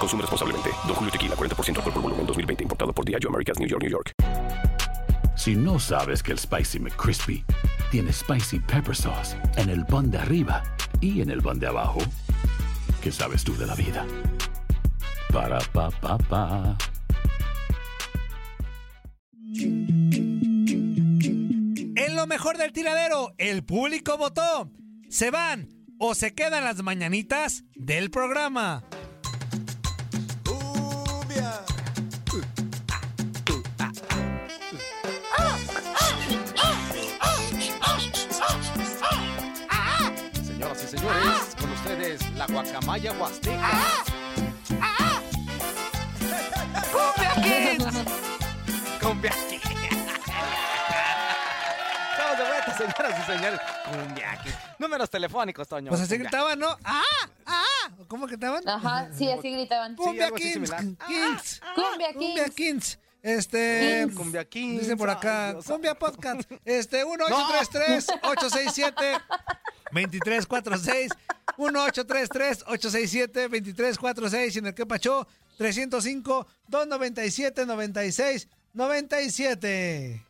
Consume responsablemente. Don Julio Tequila, 40% alcohol por volumen, 2020. Importado por Diageo Americas, New York, New York. Si no sabes que el Spicy McCrispy tiene Spicy Pepper Sauce en el pan de arriba y en el pan de abajo, ¿qué sabes tú de la vida? Para, pa, pa, pa. En lo mejor del tiradero, el público votó. ¿Se van o se quedan las mañanitas del programa? La guacamaya huasteca. ¡Cumbia Kids! Cumbia Kids. Estamos de vuelta, señoras y señores. Cumbia Kids. Números telefónicos, Toño. Pues así Cumbia. gritaban, ¿no? ¡Ah! ¡Ah! ¿Cómo gritaban? Ajá, sí, así gritaban. ¡Cumbia similar. Kings. Cumbia Cumbia Kings. Kings. Este. Kings, Cumbia Kings. Dicen por acá. Ay, Dios Cumbia Podcast. Este, 1-833-867-2346. 1-833-867-2346. Y en el que pachó, 305-297-96-97.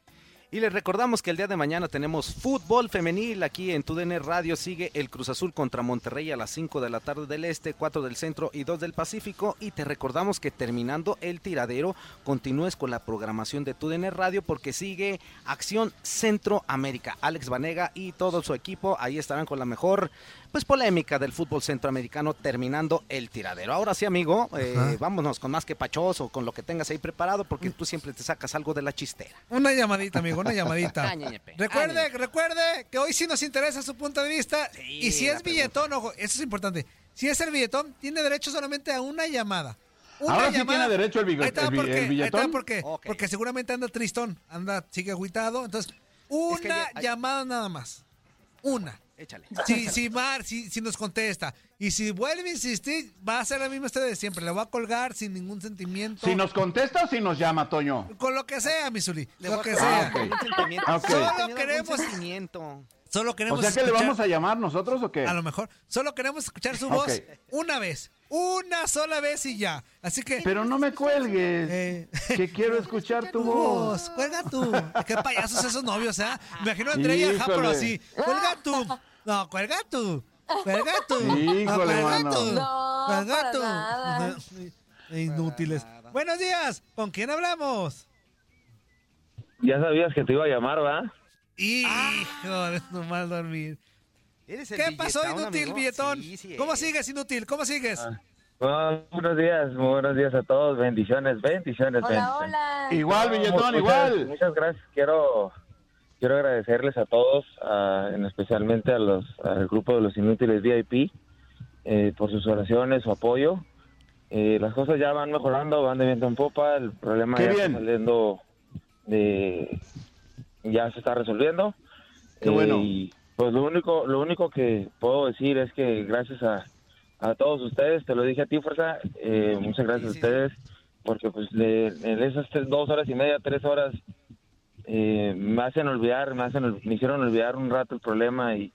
Y les recordamos que el día de mañana tenemos fútbol femenil aquí en TUDN Radio. Sigue el Cruz Azul contra Monterrey a las 5 de la tarde del Este, 4 del Centro y 2 del Pacífico. Y te recordamos que terminando el tiradero, continúes con la programación de TUDN Radio porque sigue Acción Centroamérica. Alex Vanega y todo su equipo ahí estarán con la mejor pues polémica del fútbol centroamericano terminando el tiradero. Ahora sí, amigo, eh, vámonos con más que pachoso, con lo que tengas ahí preparado porque tú siempre te sacas algo de la chistera. Una llamadita, amigo, una llamadita. Recuerde, recuerde que hoy sí nos interesa su punto de vista. y si es billetón, ojo, eso es importante. Si es el billetón, tiene derecho solamente a una llamada. Una Ahora sí tiene derecho el bigo- Ahí el ahí billetón. por qué. Ok. Porque seguramente anda tristón, anda, sigue agüitado. Entonces, una que ya hay- llamada nada más. Una. Échale. Si, si Mar, si, si nos contesta. Y si vuelve a insistir, va a ser la misma historia de siempre. Le voy a colgar sin ningún sentimiento. ¿Si nos contesta o si nos llama, Toño? Con lo que sea, Misuli. Lo que sea. ok. algún sentimiento. Ok. Sí, Solo queremos- sentimiento. Solo O queremos sea que le vamos a llamar nosotros o qué? A lo mejor. Solo queremos escuchar su voz una vez. Una sola vez y ya. Así que. Pero no me cuelgues. eh, Que quiero escuchar tu voz. Cuelga tú. Qué payasos esos novios, ¿eh? Me imagino a Andrea y a Ja, pero así. Cuelga tú. No, cuelga tú. Cuelga tú. Híjole, No, cuelga mano. tú. No, Cuelga para tú. nada. Inútiles. Buenos días. ¿Con quién hablamos? Ya sabías que te iba a llamar, ¿va? Hijo de no mal dormir. ¿Eres el ¿Qué pasó, inútil, amigo? billetón? Sí, sí ¿Cómo es. sigues, inútil? ¿Cómo sigues? Bueno, buenos días, muy buenos días a todos. Bendiciones, bendiciones, Hola, bendiciones. hola. Igual, billetón, Muchas- igual. Muchas gracias. Quiero quiero agradecerles a todos, a- en especialmente a los al grupo de los inútiles VIP, eh, por sus oraciones, su apoyo. Eh, las cosas ya van mejorando, van de viento en popa. El problema Qué ya bien. está saliendo de ya se está resolviendo. Qué bueno. y pues lo único lo único que puedo decir es que gracias a a todos ustedes, te lo dije a ti, Fuerza, eh, muchas gracias Sí, a ustedes porque pues le- en esas tres- dos horas y media, tres horas, eh, me hacen olvidar, me, hacen, me hicieron olvidar un rato el problema y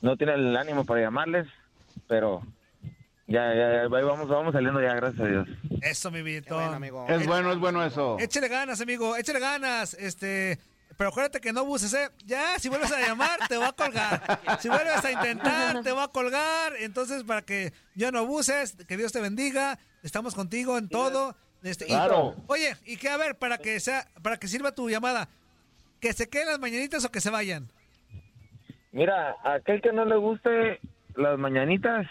no tiene el ánimo para llamarles, pero ya, ya, ya, ahí vamos, vamos saliendo ya, gracias a Dios. Eso, mi. Bueno, amigo. Es bueno, es bueno eso. Échale ganas, amigo, échale ganas. Este, pero acuérdate que no abuses, ¿eh? Ya, si vuelves a llamar, te voy a colgar. Si vuelves a intentar, te voy a colgar. Entonces, para que ya no abuses, que Dios te bendiga. Estamos contigo en todo. Este, y- Claro. oye, y que a ver, para que sea, para que sirva tu llamada, que se queden las mañanitas o que se vayan. Mira, aquel que no le guste las mañanitas,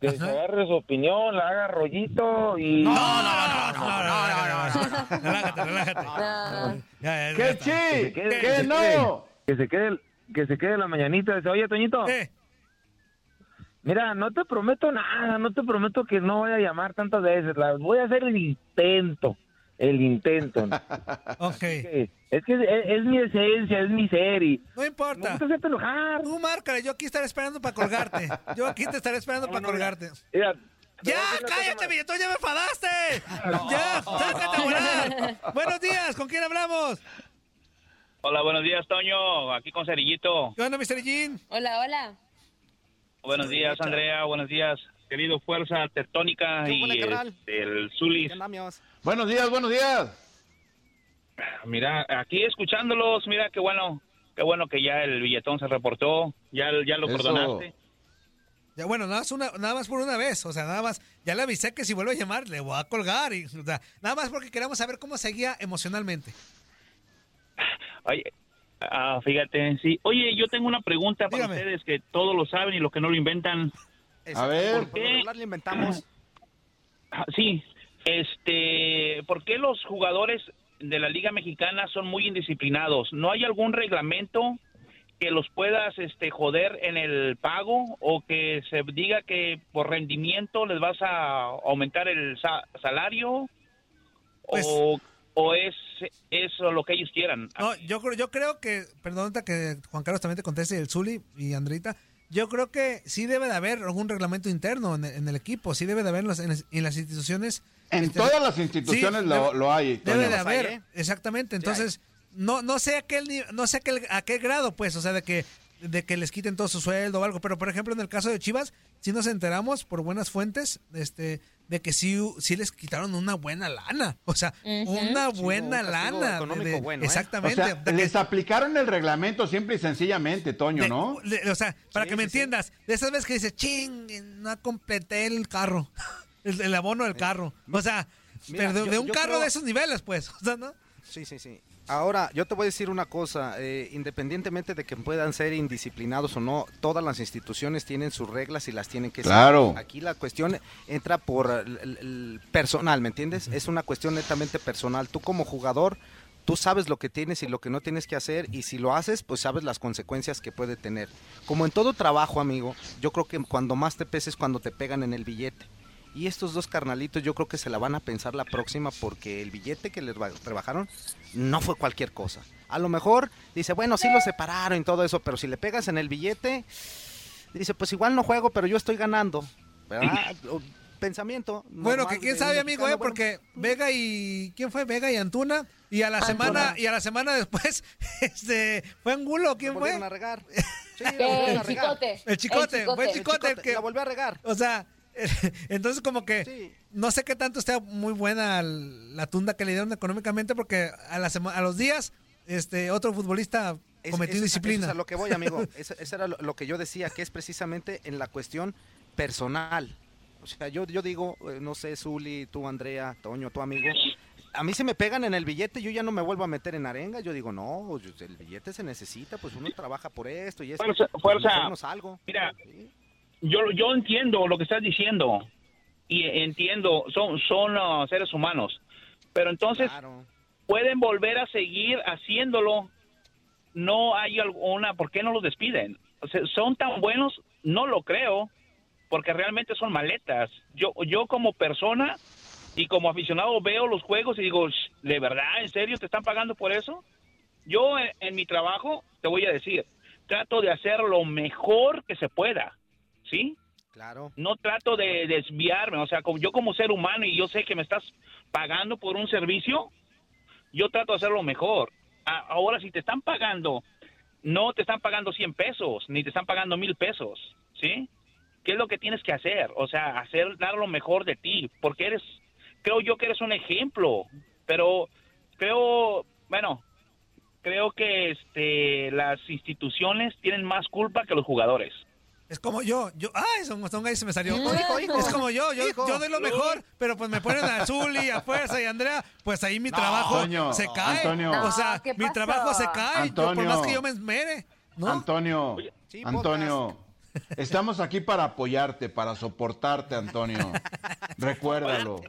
que se Ajá. agarre su opinión, la haga rollito y... No, no, no, no, no, no, no, no. Relájate, relájate. No. Ya, ya, ¡Que sí! ¡Que se no! quede, que se quede, que se quede la mañanita. Dice, oye, Toñito, Eh, mira, no te prometo nada, no te prometo que no voy a llamar tantas veces. Las voy a hacer el intento, el intento. ok. Que- es que es, es mi esencia, es mi ser y No importa. gusta hacerte enojar. Tú márcale, yo aquí estaré esperando para colgarte. Yo aquí te estaré esperando para colgarte. Mira, ¡Ya, te cállate, billetón! ¡Ya me enfadaste! ¡Ya, sácate a volar! Buenos días, ¿con quién hablamos? Hola, buenos días, Toño. Aquí con Cerillito. ¿Qué onda, Mr. Jean? Hola, hola. Buenos días, Andrea. Buenos días, querido Fuerza Tectónica ¿Qué y este, el Zulis. Buenos días, buenos días. Mira, aquí escuchándolos, mira qué bueno, qué bueno que ya el billetón se reportó. Ya, ya lo Eso. perdonaste. Ya, bueno, nada más, una, nada más por una vez. O sea, nada más. Ya le avisé que si vuelve a llamar, le voy a colgar. Y, o sea, nada más porque queremos saber cómo seguía emocionalmente. Oye, ah, fíjate, sí. Oye, yo tengo una pregunta para Dígame. ustedes que todos lo saben y los que no lo inventan. Exacto, ver. Por, por le inventamos. Ah, Sí, este, ¿por qué los jugadores de la Liga Mexicana son muy indisciplinados? ¿No hay algún reglamento que los puedas este, joder en el pago o que se diga que por rendimiento les vas a aumentar el sa- salario? Pues- ¿O, o es eso lo que ellos quieran? No, yo creo, yo creo que, perdón que Juan Carlos también te conteste, el Zuli y Andrita, yo creo que sí debe de haber algún reglamento interno en el, en el equipo, sí debe de haber en las, en las- en las instituciones. En este, todas las instituciones sí, lo, debe- lo hay. Debe de hay, haber, ¿eh? exactamente. Entonces, no, no sé a qué, no sé a qué, a qué grado, pues, o sea, de que, de que les quiten todo su sueldo o algo. Pero, por ejemplo, en el caso de Chivas, sí nos enteramos por buenas fuentes, este, de que sí, sí les quitaron una buena lana. O sea, una Sí, buena un lana. económico bueno, ¿eh? O Exactamente. sea, De que- les aplicaron el reglamento simple y sencillamente, Toño, de- ¿no? de- o sea, para Sí, que me sí, sí. entiendas, de esas veces que dices, ching, no completé el carro, el, el abono del carro. O sea, Mira, pero de, yo- de un carro creo- de esos niveles, pues. O sea, ¿no? Sí, sí, sí. Ahora, yo te voy a decir una cosa, eh, independientemente de que puedan ser indisciplinados o no, todas las instituciones tienen sus reglas y las tienen que Claro. seguir. Aquí la cuestión entra por el, el- el personal, ¿me entiendes? Es una cuestión netamente personal. Tú como jugador, tú sabes lo que tienes y lo que no tienes que hacer y si lo haces, pues sabes las consecuencias que puede tener. Como en todo trabajo, amigo, yo creo que cuando más te peses es cuando te pegan en el billete. Y estos dos carnalitos yo creo que se la van a pensar la próxima porque el billete que les ba- rebajaron no fue cualquier cosa. A lo mejor dice, bueno, sí lo separaron y todo eso, pero si le pegas en el billete, dice, pues igual no juego, pero yo estoy ganando. Pensamiento. Bueno, que quién sabe, amigo, eh, bueno, porque Vega y quién fue Vega y Antuna y a la Antuna. semana y a la semana después este fue Angulo, ¿quién fue? a regar. Sí, El a regar. chicote. El chicote, fue el El chicote el que La volvió a regar. o sea, entonces como que Sí. no sé qué tanto esté muy buena la tunda que le dieron económicamente porque a la a los días este otro futbolista Es- cometió eso- indisciplina. Eso es a lo que voy, amigo. Eso, eso era lo, lo que yo decía, que es precisamente en la cuestión personal. O sea, yo, yo digo, eh, no sé, Zuli, tú, Andrea, Toño, tu amigo. A mí se me pegan en el billete, yo ya no me vuelvo a meter en arenga. Yo digo, no, yo- el billete se necesita, pues uno trabaja por esto y esto. Fuerza, pues, fuerza. salgo. Mira, Sí. Yo, yo entiendo lo que estás diciendo y entiendo, son, son ah, seres humanos, pero entonces Claro. pueden volver a seguir haciéndolo. No hay alguna, ¿por qué no los despiden? O sea, son tan buenos, no lo creo, porque realmente son maletas. Yo, yo como persona y como aficionado veo los juegos y digo, "Sh, ¿de verdad? ¿En serio te están pagando por eso? Yo en, en mi trabajo, te voy a decir, trato de hacer lo mejor que se pueda, ¿sí? Claro. No trato de desviarme, o sea, como yo como ser humano y yo sé que me estás pagando por un servicio, yo trato de hacerlo mejor. Ahora, si te están pagando, no te están pagando 100 pesos, ni te están pagando mil pesos, ¿sí? ¿Qué es lo que tienes que hacer? O sea, hacer, dar lo mejor de ti, porque eres, creo yo que eres un ejemplo, pero creo, bueno, creo que este, las instituciones tienen más culpa que los jugadores. Es como yo, yo, ay, son, son ahí se me salió. Hijo, hijo. Es como yo, yo, Hijo. yo doy lo mejor, pero pues me ponen a Zuli, a Fuerza y a Andrea, pues ahí mi trabajo Antonio, se cae. Antonio. O sea, No, ¿qué mi pasó? trabajo se cae, yo, por más que yo me esmere. ¿no? Antonio, Sí, Antonio, estamos aquí para apoyarte, para soportarte, Antonio. Recuérdalo.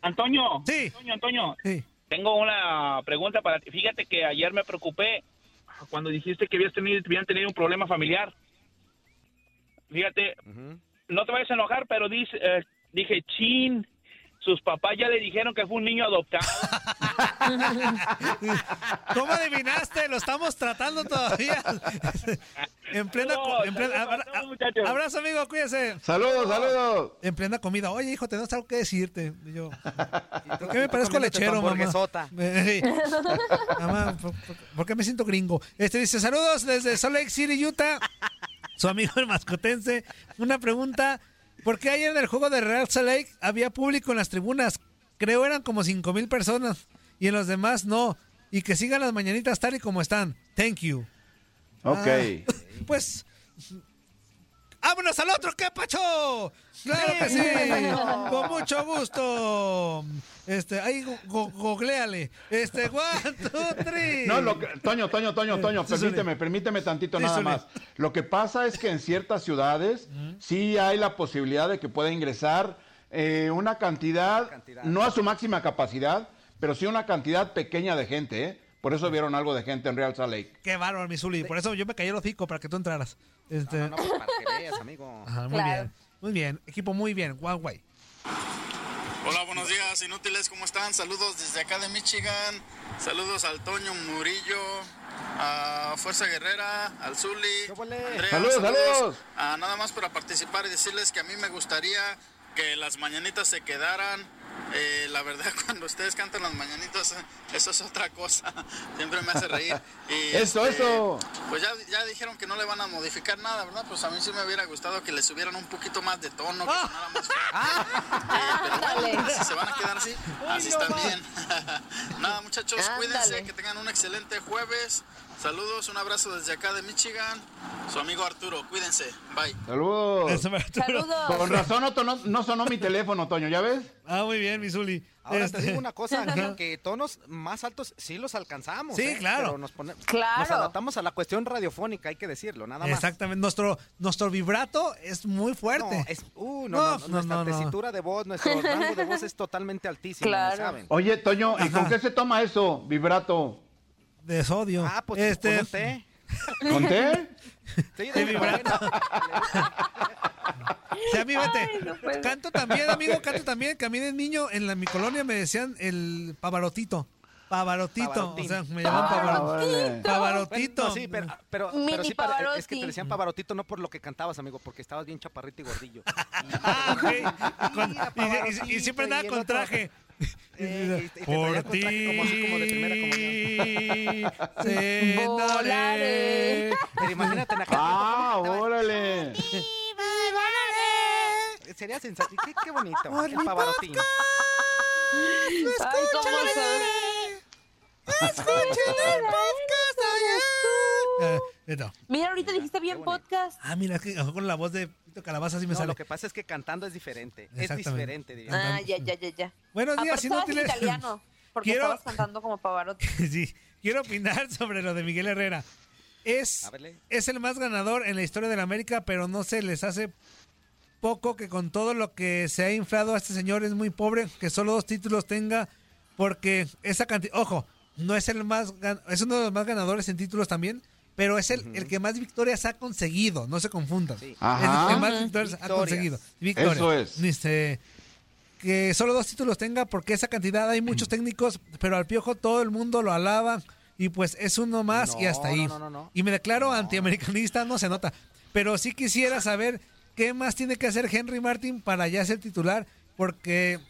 Antonio, Sí. Antonio, Antonio, sí. tengo una pregunta para ti. Fíjate que ayer me preocupé cuando dijiste que habías tenido, habían tenido un problema familiar. Fíjate, no te vayas a enojar, pero dice, eh, dije, chin, sus papás ya le dijeron que fue un niño adoptado. ¿Cómo adivinaste? Lo estamos tratando todavía. en plena, co- en plena- abra- abrazo, amigo, cuídese. Saludos, saludos. En plena comida. Oye, hijo, tenemos algo que decirte. Y yo, ¿por qué me parezco lechero, mamá? Mamá, ¿por, por- por qué me siento gringo? Este dice, saludos desde Salt Lake City, Utah. Su amigo el mascotense. Una pregunta. ¿Por qué ayer en el juego de Real Salt Lake había público en las tribunas? Creo eran como cinco mil personas. Y en los demás no. Y que sigan las mañanitas tal y como están. Thank you. Ok. Ah, pues. ¡Vámonos al otro! ¿Qué, Pacho? ¡Claro que sí! ¡Con mucho gusto! Este, ahí, go- go- googleale. Este, one, two, three. No, lo que- Toño, Toño, Toño, Toño, Sí, permíteme, permíteme tantito Sí, nada más. Lo que pasa es que en ciertas ciudades sí hay la posibilidad de que pueda ingresar eh, una cantidad, Cantidad. no a su máxima capacidad, pero sí una cantidad pequeña de gente, ¿eh? Por eso vieron algo de gente en Real Salt Lake. Qué bárbaro, mi Zuli. Por eso yo me callé el hocico para que tú entraras. Este, No, no, pues para que veas, amigo. ajá, muy Claro. bien. Muy bien. Equipo muy bien. Guau, guay. Hola, buenos días, inútiles, ¿cómo están? Saludos desde acá de Michigan. Saludos al Toño Murillo, a Fuerza Guerrera, al Zuli. Saludos, saludos. Ah, nada más para participar y decirles que a mí me gustaría que las mañanitas se quedaran. Eh, la verdad, cuando ustedes cantan las mañanitas, eso es otra cosa. Siempre me hace reír. Y, Eso, este, eso. Pues ya, ya dijeron que no le van a modificar nada, ¿verdad? Pues a mí sí me hubiera gustado que le subieran un poquito más de tono, que sonara más fuerte. Eh, pero bueno, si se van a quedar así, así están bien. Nada, muchachos, cuídense, que tengan un excelente jueves. Saludos, un abrazo desde acá de Michigan. Su amigo Arturo, cuídense. Bye. Saludos. Saludos. Con razón no, tono- no sonó mi teléfono, Toño, ¿ya ves? Ah, muy bien, mi Zuli. Ahora Este, te digo una cosa, que tonos más altos sí los alcanzamos. Sí, ¿eh? claro. Pero nos, pone- Claro. nos adaptamos a la cuestión radiofónica, hay que decirlo, nada más. Exactamente. Nuestro, nuestro vibrato es muy fuerte. No, es, uh, no, No, no, no, nuestra no, no. tesitura de voz, nuestro rango de voz es totalmente altísimo, Claro. ¿no saben? Oye, Toño, ¿y con qué se toma eso? Vibrato. De sodio. Ah, pues este, con un té. ¿Con té? Sí, de vibrato. Sí, a mí, vete. Ay, no canto también, amigo, canto también. Que a mí de niño en la, mi colonia me decían el pavarotito. Pavarotito. Pavarotín. O sea, me llamaban Ah. Pavarotito. Bueno, no, sí, pero, pero, Mini pero sí, es que te decían Pavarotito no por lo que cantabas, amigo, porque estabas bien chaparrito y gordillo. Ah, y, y- y Pavarotito, siempre andaba y con otro- traje. Eh, y- y te Por ti como así como de primera cenaré. Volaré. Pero imagínate en aquel Ah, tiempo, ¿cómo órale. Sería sensacional. Qué, qué bonito. Mi Pavarotín. Ay, cómo son. Eh, no. Mira, ahorita dijiste bien podcast. Ah, mira, es que con la voz de Pito Calabaza sí me No, sale. lo que pasa es que cantando es diferente. Es diferente, diría. Ah, ya, ya, ya, ya. Buenos días, Aparte estabas en inútiles. italiano, porque Quiero- estabas cantando como Pavarotti. sí, quiero opinar sobre lo de Miguel Herrera. Es, es el más ganador en la historia de la América, pero no se les hace poco que con todo lo que se ha inflado a este señor es muy pobre que solo dos títulos tenga, porque esa cantidad, ojo, no es el más, gan- es uno de los más ganadores en títulos también, pero es el, el que más victorias ha conseguido, no se confundan. Sí. Ajá. Es el que más victorias, ha conseguido. Victorias. Eso es. Dice, que solo dos títulos tenga porque esa cantidad hay muchos técnicos, pero al Piojo todo el mundo lo alaba y pues es uno más y hasta ahí. no, no, no, no. Y me declaro antiamericanista, no se nota, pero sí quisiera saber ¿qué más tiene que hacer Henry Martin para ya ser titular? Porque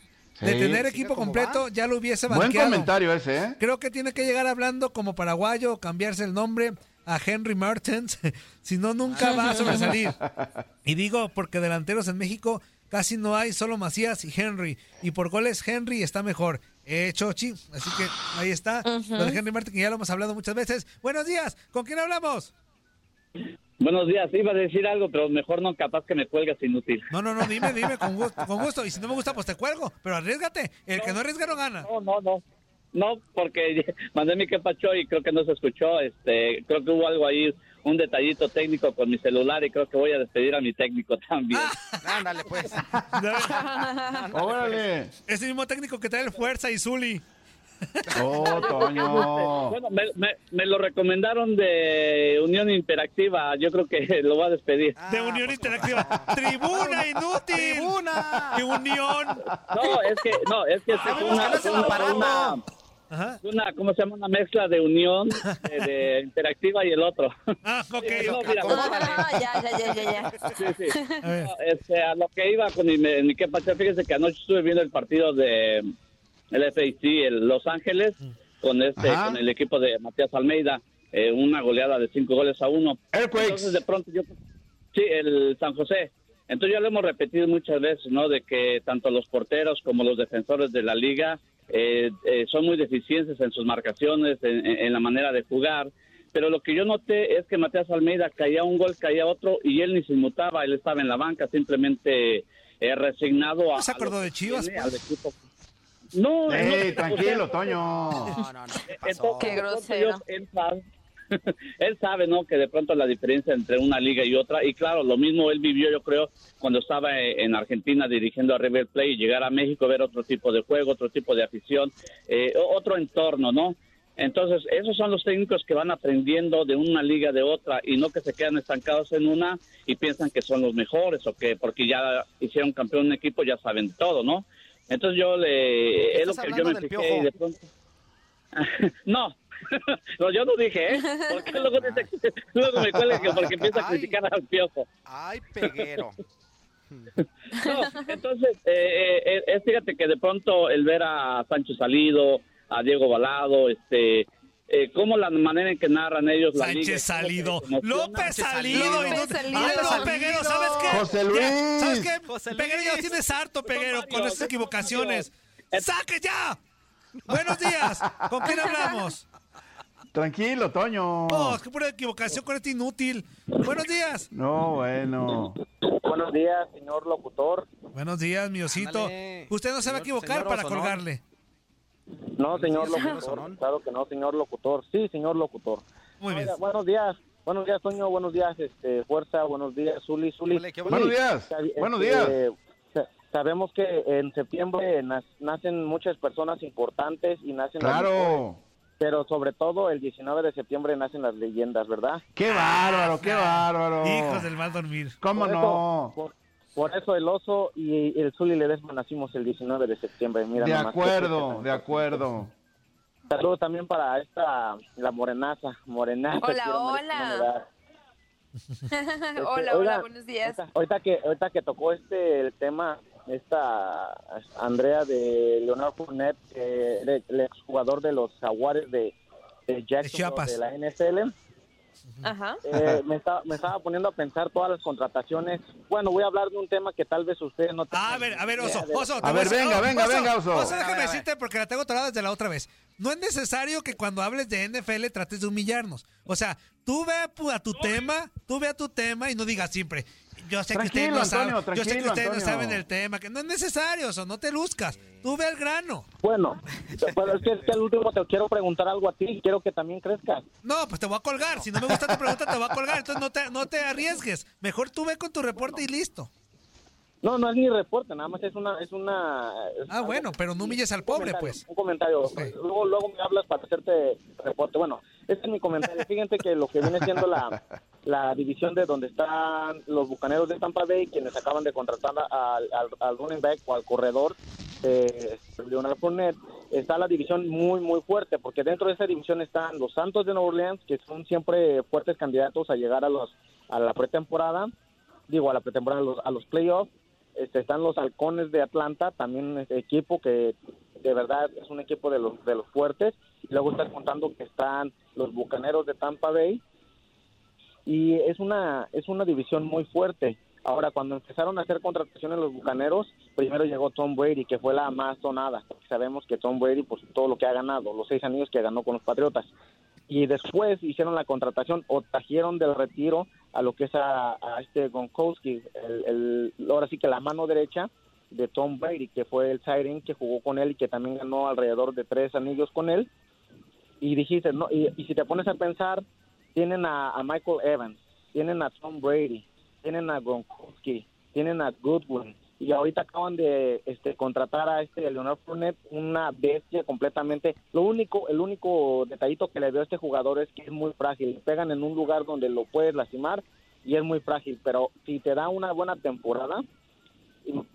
de tener equipo completo va. ya lo hubiese Buen banqueado. comentario ese, ¿eh? Creo que tiene que llegar hablando como paraguayo, cambiarse el nombre a Henry Martins, si no nunca va a sobresalir. Y digo porque delanteros en México casi no hay, solo Macías y Henry. Y por goles Henry está mejor. Eh, Chochi, así que ahí está. Lo de Henry Martin, que ya lo hemos hablado muchas veces. Buenos días, ¿con quién hablamos? Buenos días, iba a decir algo, pero mejor no, capaz que me cuelgas inútil. No, no, no, dime, dime, con gusto, con gusto. Y si no me gusta, pues te cuelgo. Pero arriesgate. El que no arriesga no gana. No, no, no. No, porque mandé mi quepacho y creo que no se escuchó. Este, creo que hubo algo ahí, un detallito técnico con mi celular y creo que voy a despedir a mi técnico también. Ándale, pues. Órale. Ese mismo técnico que trae el Fuerza y Zuli. Oh, Toño. Bueno, me, me- me lo recomendaron de Unión Interactiva. Yo creo que lo voy a despedir. De Unión Interactiva. ¡Tribuna inútil! ¡Tribuna! ¡De Unión! No, es que, no, es que es una, una, una- una- ¿cómo se llama? Una mezcla de Unión, de, de Interactiva y el otro. Ah, ok. No, mira, Ah, ya, ya, ya, ya, ya. Sí, sí. No, este, a lo que iba con mi, mi quepacho, fíjese que anoche estuve viendo el partido de el FAC, el Los Ángeles, con este, Ajá. con el equipo de Matías Almeida, eh, una goleada de cinco goles a uno. Entonces de pronto yo, sí, el San José. Entonces ya lo hemos repetido muchas veces, ¿no? De que tanto los porteros como los defensores de la liga eh, eh, son muy deficientes en sus marcaciones, en, en- en la manera de jugar. Pero lo que yo noté es que Matías Almeida caía un gol, caía otro y él ni se inmutaba, él estaba en la banca simplemente eh, resignado a... ¿No se acordó a de Chivas, tiene, pues? al equipo. No, Ey, no, tranquilo, Toño. entonces, Qué de pronto grosero. él sabe, ¿no? Que de pronto la diferencia entre una liga y otra, y claro, lo mismo él vivió, yo creo, cuando estaba eh, en Argentina dirigiendo a River Plate y llegar a México, ver otro tipo de juego, otro tipo de afición, eh, otro entorno, ¿no? Entonces, esos son los técnicos que van aprendiendo de una liga de otra y no que se quedan estancados en una y piensan que son los mejores o que porque ya hicieron campeón un equipo ya saben todo, ¿no? Entonces yo le... Es lo que yo me fijé y de pronto... no, no, yo no dije, ¿eh? Porque luego, dice que- luego me cuelga que porque empieza a criticar al piojo. Ay, peguero. No, entonces, eh, eh, eh, fíjate que de pronto el ver a Sancho Salido, a Diego Balado, este, eh, cómo la manera en que narran ellos la liga, Sánchez Salido. López Salido. López. Salido. Ay, no. Peguero, ¿sabes qué? José Ya, Luis. ¿Sabes qué? José Peguero, ya Luis. tienes harto, Peguero, con esas equivocaciones. ¡Saque ya! Buenos días. ¿Con quién hablamos? Tranquilo, Toño. Oh, es que pura equivocación con este inútil. Buenos días. No, bueno. Buenos días, señor locutor. Buenos días, mi osito. Ándale. Usted no se va a equivocar señor para Osonón. colgarle. No, señor locutor. Claro que no, señor locutor. Sí, señor locutor. Muy bien. Oiga, buenos días. Buenos días, Toño. Buenos días, este, Fuerza. Buenos días, Zuli. Zuli. ¿qué Buenos días. Sabi- Buenos este, días. sa- Sabemos que en septiembre nacen muchas personas importantes y nacen Claro. Pero sobre todo el 19 de septiembre nacen las leyendas, ¿verdad? Qué bárbaro, qué bárbaro. Hijos del mal dormir. ¿Cómo Por eso- no? por, por eso el oso y el Zuli Ledesma nacimos el 19 de septiembre. Mira De acuerdo, de acuerdo. Saludos también para esta, la morenaza, morenaza. Hola, hola. Este, hola, hola, oiga, buenos días. Ahorita, ahorita que ahorita que tocó este el tema esta Andrea de Leonardo Fournette, que era el exjugador de los Jaguares de, de Chiapas. de la NFL, Ajá. eh, me, estaba, me estaba poniendo a pensar todas las contrataciones. Bueno, voy a hablar de un tema que tal vez ustedes no tengan a ver, a ver, oso, oso. A ver, venga, venga, venga, oso. Oso, déjame decirte porque la tengo atorada desde la otra vez. No es necesario que cuando hables de NFL trates de humillarnos. O sea, tú ve a, pu- a tu tema, tú ve a tu tema y no digas siempre. Yo sé que ustedes no saben, Antonio, yo sé que no Antonio. saben el tema, que no es necesario, eso, no te luzcas. Tú ve al grano. Bueno, pero es que, es que al último te quiero preguntar algo a ti y quiero que también crezcas. No, pues te voy a colgar. Si no me gusta tu pregunta, te voy a colgar. Entonces no te, no te arriesgues. Mejor tú ve con tu reporte y listo. No, no es ni reporte, nada más es una... Es una es Ah, bueno, pero no humilles al pobre, pues. Un comentario. Luego, luego me hablas para hacerte reporte. Bueno, este es mi comentario. Fíjense que lo que viene siendo la, la división de donde están los bucaneros de Tampa Bay, quienes acaban de contratar al, al, al running back o al corredor, eh, Leonardo Fournette, está la división muy, muy fuerte, porque dentro de esa división están los Santos de Nueva Orleans, que son siempre fuertes candidatos a llegar a los a la pretemporada. digo, a la pretemporada, a los, a los playoffs. Este, están los halcones de Atlanta, también un equipo que de verdad es un equipo de los, de los fuertes. Luego estás contando que están los bucaneros de Tampa Bay. Y es una, es una división muy fuerte. Ahora, cuando empezaron a hacer contrataciones los bucaneros, primero llegó Tom Brady, que fue la más sonada. Sabemos que Tom Brady, pues todo lo que ha ganado, los seis años que ganó con los Patriotas. Y después hicieron la contratación o trajeron del retiro a lo que es a, este Gronkowski, el, ahora sí que la mano derecha de Tom Brady, que fue el Siren que jugó con él y que también ganó alrededor de tres anillos con él. Y dijiste, no, y, y si te pones a pensar, tienen a, a Michael Evans, tienen a Tom Brady, tienen a Gronkowski, tienen a Goodwin y ahorita acaban de este, contratar a este Leonard Fournette, una bestia completamente. Lo único, el único detallito que le veo a este jugador es que es muy frágil. Le pegan en un lugar donde lo puedes lastimar y es muy frágil. Pero si te da una buena temporada,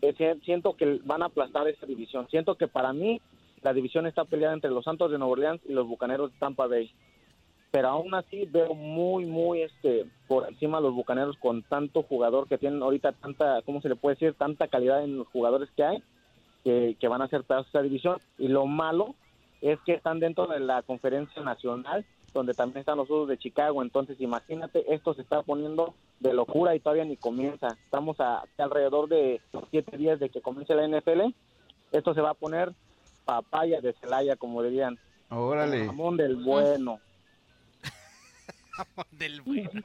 eh, siento que van a aplastar esa división. Siento que para mí la división está peleada entre los Santos de Nueva Orleans y los Bucaneros de Tampa Bay pero aún así veo muy, muy este por encima los bucaneros con tanto jugador que tienen ahorita tanta, ¿cómo se le puede decir? Tanta calidad en los jugadores que hay, que, van a ser pedazos de esta división. Y lo malo es que están dentro de la conferencia nacional, donde también están los Osos de Chicago. Entonces, imagínate, esto se está poniendo de locura y todavía ni comienza. Estamos a, alrededor de siete días de que comience la NFL. Esto se va a poner papaya de Celaya, como dirían. Órale. Jamón del bueno. del bueno.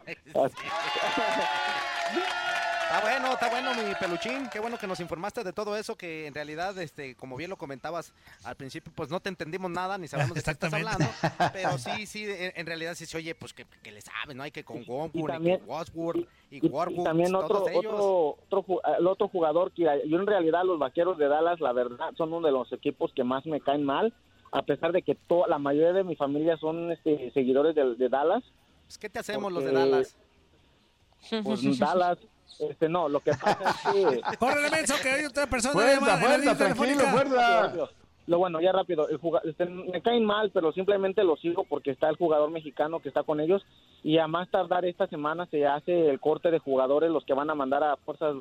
Está bueno, está bueno mi peluchín, qué bueno que nos informaste de todo eso, que en realidad, este, como bien lo comentabas al principio, pues no te entendimos nada, ni sabemos de qué estás hablando, pero sí, sí, en, realidad sí se oye, pues que, le sabes, ¿no? Hay que con Gongur, y, Wadsworth, y, y, también otro, otro, otro, el otro jugador que yo en realidad los vaqueros de Dallas, la verdad, son uno de los equipos que más me caen mal, a pesar de que toda la mayoría de mi familia son este, seguidores de Dallas, pues, ¿Qué te hacemos los de Dallas? Pues Dallas, este, no, lo que pasa es que... ¡Córrele, menso, que hay otra persona fuerza, fuerza, tranquilo, fuerza. Lo bueno, ya rápido, el este, me caen mal, pero simplemente lo sigo porque está el jugador mexicano que está con ellos y a más tardar esta semana se hace el corte de jugadores, los que van a mandar a fuerzas,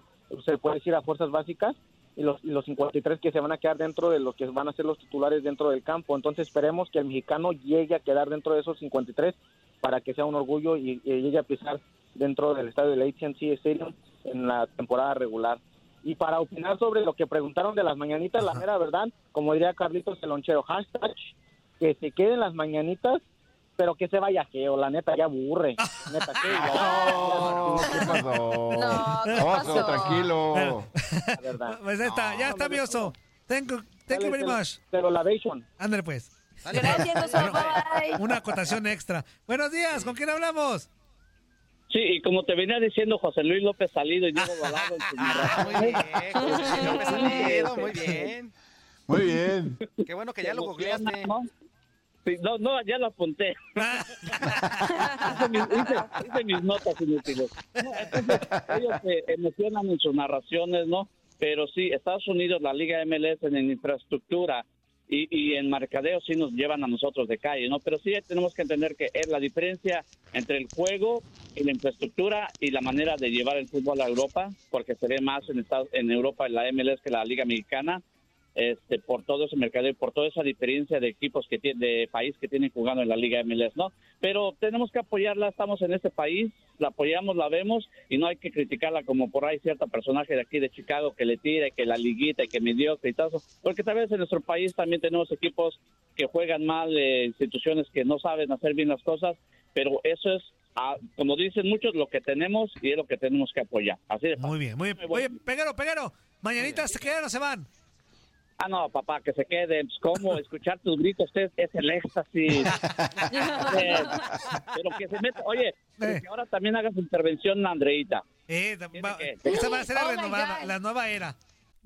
se puede decir a fuerzas básicas, y los, y los 53 que se van a quedar dentro de los que van a ser los titulares dentro del campo. Entonces esperemos que el mexicano llegue a quedar dentro de esos 53 para que sea un orgullo y, llegue a pisar dentro del estadio del AT&T Stadium en la temporada regular. Y para opinar sobre lo que preguntaron de las mañanitas, la mera verdad, como diría Carlitos Celonchero, hashtag que se queden las mañanitas, pero que se vaya geo, la neta ya aburre. Neta, que no, ¿qué pasó? No, ¿qué pasó? tranquilo. La verdad. Pues está, ya está, mi oso. Thank you, thank you very much. Pero la. Ándale pues. Gracias, Una acotación extra. Buenos días, ¿con quién hablamos? Sí, y como te venía diciendo José Luis López Salido y Diego Balado Muy bien, José Luis López Salido, muy bien. Muy bien. Qué bueno que ya lo googleaste. Sí, no, no, ya lo apunté. hice, mis, hice, mis, notas inútiles. ellos se emocionan en sus narraciones, ¿no? Pero sí, Estados Unidos, la Liga MLS en infraestructura, y, y, en mercadeo sí nos llevan a nosotros de calle, ¿no? Pero sí tenemos que entender que es la diferencia entre el juego y la infraestructura y la manera de llevar el fútbol a Europa, porque se ve más en, Estados, en Europa en la MLS que la Liga Mexicana, este, por todo ese mercado y por toda esa diferencia de equipos que tiene, de país que tienen jugando en la Liga MLS, ¿no? Pero tenemos que apoyarla, estamos en este país, la apoyamos, la vemos y no hay que criticarla como por ahí cierto personaje de aquí de Chicago que le tira y que la liguita y que mediocre y todo porque tal vez en nuestro país también tenemos equipos que juegan mal, eh, instituciones que no saben hacer bien las cosas, pero eso es ah, como dicen muchos, lo que tenemos y es lo que tenemos que apoyar. Así de Muy bien, muy bien. Oye, Peguero, Peguero, mañanitas se quedan o se van. Ah, no, papá, que se quede. Pues, ¿Cómo? Escuchar tus gritos es, es el éxtasis. pero que se meta. Oye, que ahora también hagas intervención, Andreita. Eh, va, esa va a ser la, oh renovada, la nueva era.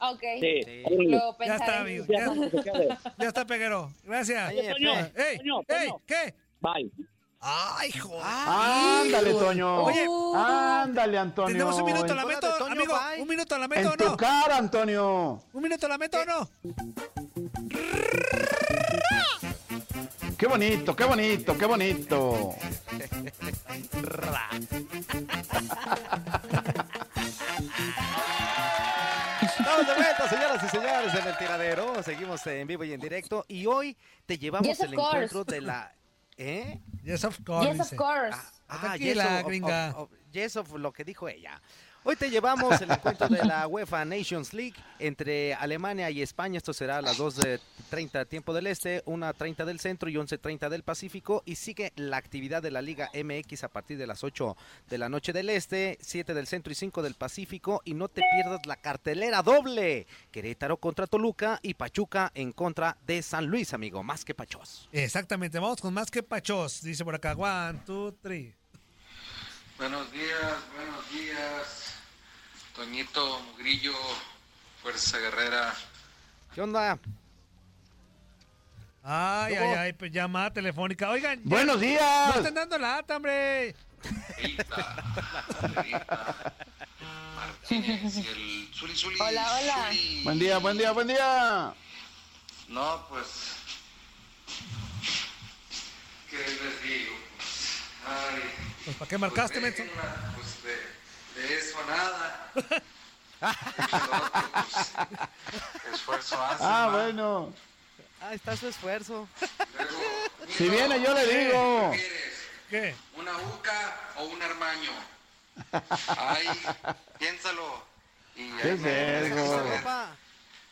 Ok. Sí. Lo Ya está, amigo. Ya, ya está, Peguero. Gracias. Oye, Toño, ¡Ey! Toño, ¡Ey! Toño. ¿Qué? Bye. ¡Ay, joder! Ándale, Toño. Oye, Ándale, Antonio. ¿tenemos un minuto? ¿La meto, amigo? ¿Un minuto? ¿La meto En o tu no? cara, Antonio. ¿Un minuto? ¿La meto o no? Qué bonito, qué bonito, qué bonito. Estamos de vuelta, señoras y señores, en el tiradero. Seguimos en vivo y en directo. Y hoy te llevamos Yes, of el course. encuentro de la. ¿Eh? Yes, of course. Yes, of course. Ah, Tranquila, yes, of- of- gringa. of- yes, of lo que dijo ella. Hoy te llevamos el encuentro de la UEFA Nations League entre Alemania y España. Esto será a las 2.30 tiempo del este, 1.30 del centro y 11.30 del Pacífico. Y sigue la actividad de la Liga MX a partir de las 8 de la noche del este, 7 del centro y 5 del Pacífico. Y no te pierdas la cartelera doble. Querétaro contra Toluca y Pachuca en contra de San Luis, amigo. Más que pachos. Exactamente, vamos con más que pachos. Dice por acá, one, two, three. Buenos días, buenos días. Toñito, Mugrillo, Fuerza Guerrera. ¿Qué onda? Ay, ¿Cómo? ay, ay, pues llamada telefónica. Oigan, ya- Buenos días. No están dando lata, hombre. Martínez y el Zuli Zuli. Hola, hola. Zuli. Buen día, buen día, buen día. No, pues. ¿Qué les digo? Pues, ay. Pues, ¿para qué marcaste, pues, menso? Pues de, de eso nada. Otro, pues, esfuerzo hace. Ah, ¿no? bueno. Ahí está su esfuerzo. Luego, Si viene, yo le ¿qué digo. prefieres? ¿Qué? ¿Una uca o un armaño? Ay, piénsalo. Y ¿Qué ahí es me eso? Esa ropa,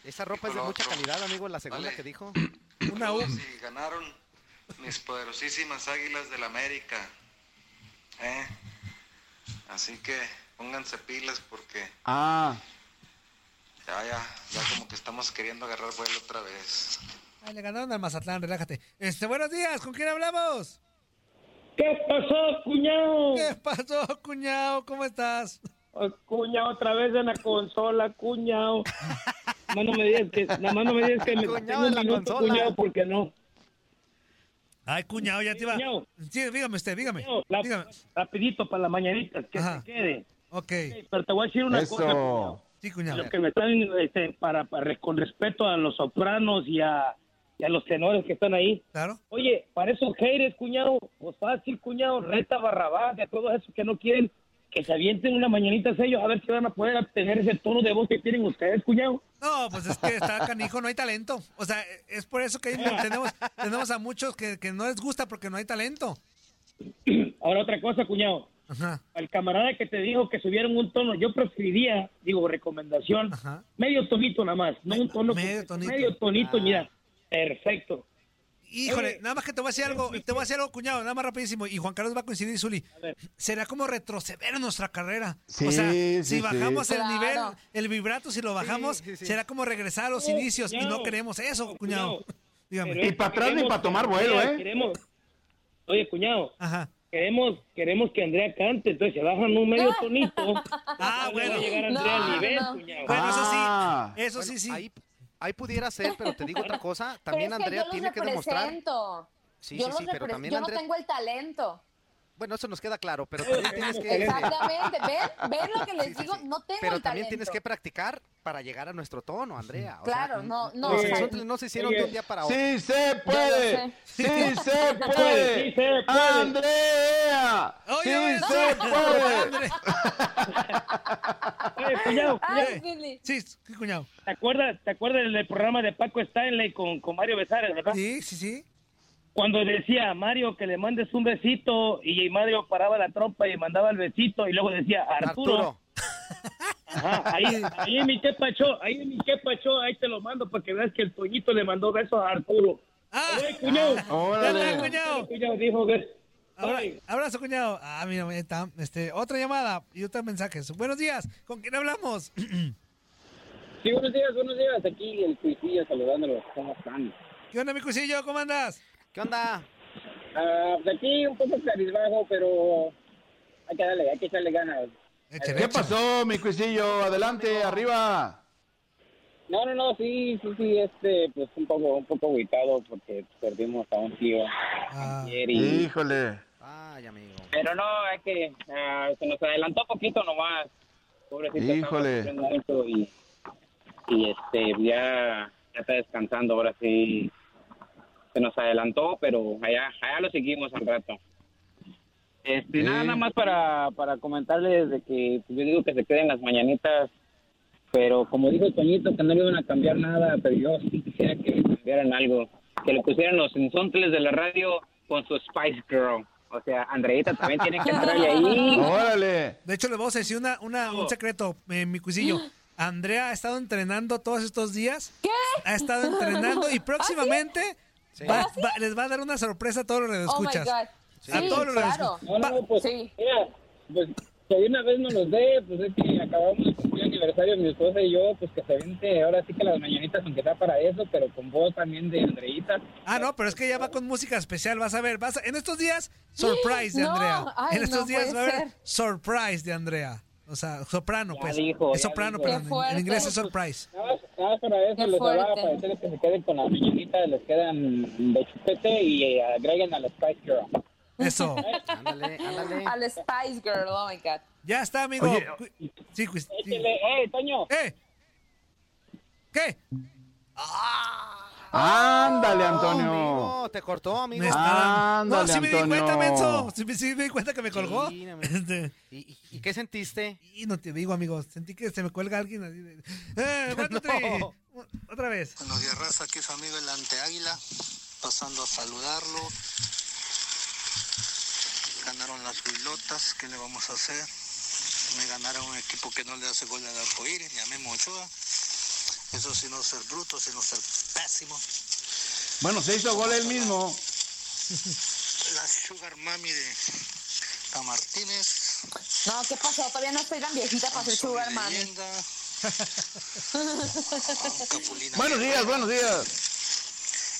esa ropa es de mucha otro. calidad, amigo. La segunda Vale. que dijo. Una U. Saludos y ganaron mis poderosísimas águilas del América. ¿Eh? Así que pónganse pilas porque Ah, ya, ya, ya como que estamos queriendo agarrar vuelo otra vez. Ay, le ganaron al Mazatlán, relájate. Este, buenos días, ¿con quién hablamos? ¿Qué pasó, cuñado? ¿Qué pasó, cuñado? ¿Cómo estás? Oh, Cuñado, otra vez en la consola, cuñado. Nada más no me digas que, nada más no me digas que me Cuñado tengo un en la minuto, consola. cuñado, porque no. Ay, cuñado, ya te iba. Cuñado. Sí, dígame usted, dígame. Cuñado, la- Dígame. rapidito para las mañanitas, que Ajá. se quede. Ok. Pero te voy a decir una cosa, cuñado. Sí, cuñado. Lo que me están, este, para, para, con respeto a los sopranos y a, y a los tenores que están ahí. Claro. Oye, para esos haters, cuñado, pues fácil, cuñado, reta Barrabás, de todos esos que no quieren que se avienten una mañanita ellos, a ver si van a poder obtener ese tono de voz que tienen ustedes, cuñado. No, pues es que está canijo, no hay talento. O sea, es por eso que tenemos, tenemos a muchos que, que no les gusta porque no hay talento. Ahora otra cosa, cuñado. Ajá. Al camarada que te dijo que subieron un tono, yo preferiría, digo, recomendación, Ajá. medio tonito nada más, no un tono medio tonito. medio tonito, Ah. mira, perfecto. Híjole, Oye. nada más que te voy a decir algo, te voy a decir algo, cuñado, nada más rapidísimo. Y Juan Carlos va a coincidir, Zuli. A ver. Será como retroceder en nuestra carrera. Sí, o sea, sí, si sí. bajamos el Claro. nivel, el vibrato, si lo bajamos, sí, sí. será como regresar a los No, inicios. Y no queremos eso, No, cuñado. cuñado. Dígame. Y para atrás ni para tomar vuelo, ¿eh? Queremos, oye, cuñado, Ajá. queremos, queremos que Andrea cante, entonces se bajan un medio tonito. Ah, no bueno. llegar Andrea No, al nivel, no. cuñado. Bueno, eso Ah. sí, eso Bueno, sí, sí. Ahí, ahí pudiera ser, pero te digo otra cosa. También Andrea tiene que demostrar. Sí, yo sí, sí, pero también yo Andrea. no tengo el talento. Bueno, eso nos queda claro, pero también tienes que. Exactamente. ¿Ven? ¿Ven lo que les Sí, sí, digo? sí. No tengo Pero el también talento. tienes que practicar para llegar a nuestro tono, Andrea. O Claro, sea, no, no, Los no se hicieron de un día para otro. Sí se puede. Sí se puede, sí se puede. Andrea. Sí se puede. Oye, cuñado, sí, cuñado. ¿te acuerdas, ¿te acuerdas del programa de Paco Stanley con, con Mario Besares, verdad? Sí, sí, sí. Cuando decía a Mario que le mandes un besito y Mario paraba la trompa y mandaba el besito y luego decía Arturo, Arturo. Ajá, ahí, ahí en mi quepacho, ahí en mi quepacho, ahí te lo mando para que veas que el Toñito le mandó besos a Arturo. Ah, Oye, cuñado. Ya está, cuñado. Cuñado dijo que... Abra- abrazo, cuñado. Ah, mira, está. Este, otra llamada y otros mensajes. Buenos días. ¿Con quién hablamos? Sí, buenos días, buenos días. Aquí el Cuisillo saludándolos. ¿Cómo están? ¿Qué onda, mi cuisillo? ¿Cómo andas? ¿Qué onda? Ah, pues aquí un poco carizbajo, pero hay que darle, hay que echarle ganas. ¿Qué pasó, mi cuisillo? Adelante, arriba. No, no, no, sí, sí, sí, este, pues un poco, un poco agüitado porque perdimos a un tío ayer y... Híjole. Ay, amigo. Pero no, es que ah, se nos adelantó poquito nomás. Pobrecito. Híjole. mucho Y, y este, ya, ya está descansando, ahora sí. Se nos adelantó, pero allá, allá lo seguimos al rato. Este, nada, nada más para, para comentarles de que pues, yo digo que se queden las mañanitas, pero como dijo Toñito que no le iban a cambiar nada, pero yo sí quisiera que le cambiaran algo, que le pusieran los insontes de la radio con su Spice Girl. O sea, Andreita también tiene que entrarle ahí. Órale. De hecho, le vamos a decir una, una, un secreto, eh, mi cuisillo. Andrea ha estado entrenando todos estos días. ¿Qué? Ha estado entrenando y próximamente ¿Ah, sí? Va- les va a dar una sorpresa a todos los radioescuchas. Oh, my God. A todos los claro. radioescuchas. No, no, pues, mira, pues que de una vez no nos dé, pues es que acabamos de cumplir aniversario mi esposa y yo, pues que se vente ahora sí que las mañanitas, aunque sea para eso, pero con voz también de Andreita. Ah, no, pero es que ya va con música especial, vas a ver, vas a- en estos días, surprise de No, Andrea. ay, en estos no días va a haber surprise de Andrea. O sea, soprano, Ya pues. dijo, es soprano, dijo. pero en- inglés es surprise. Nada más para eso Qué les hablaba fuerte. para decirles que se queden con las mañanitas, les quedan de chupete y eh, agreguen a la Spice Girl. Eso. Ándale, ándale. Al Spice Girl, oh my God. Ya está, amigo. Oye, sí, pues, sí. ¡Eh, Toño! ¡Eh! ¿Qué? Ándale, Oh, Antonio. amigo, te cortó, amigo. Me está- Ándale, no, sí me di Antonio. cuenta, menso. Sí, me- sí me di cuenta que me colgó. Sí, no Este, ¿Y, y qué sentiste? Y no te digo, amigo. Sentí que se me cuelga alguien. así de- Eh, three. Otra vez. Buenos días, raza. Aquí su amigo el Anteáguila, pasando a saludarlo. Ganaron las Huilotas, ¿qué le vamos a hacer? Me ganaron un equipo que no le hace gol al arcoíris, ni a Memo Ochoa. Eso sí, no ser bruto, sino ser pésimo. Bueno, se hizo gol él mismo. La Sugar Mami de Ta Martínez. No, ¿qué pasó? Todavía no estoy tan viejita para ser sugar mami. Capulina Buenos días, buenos días.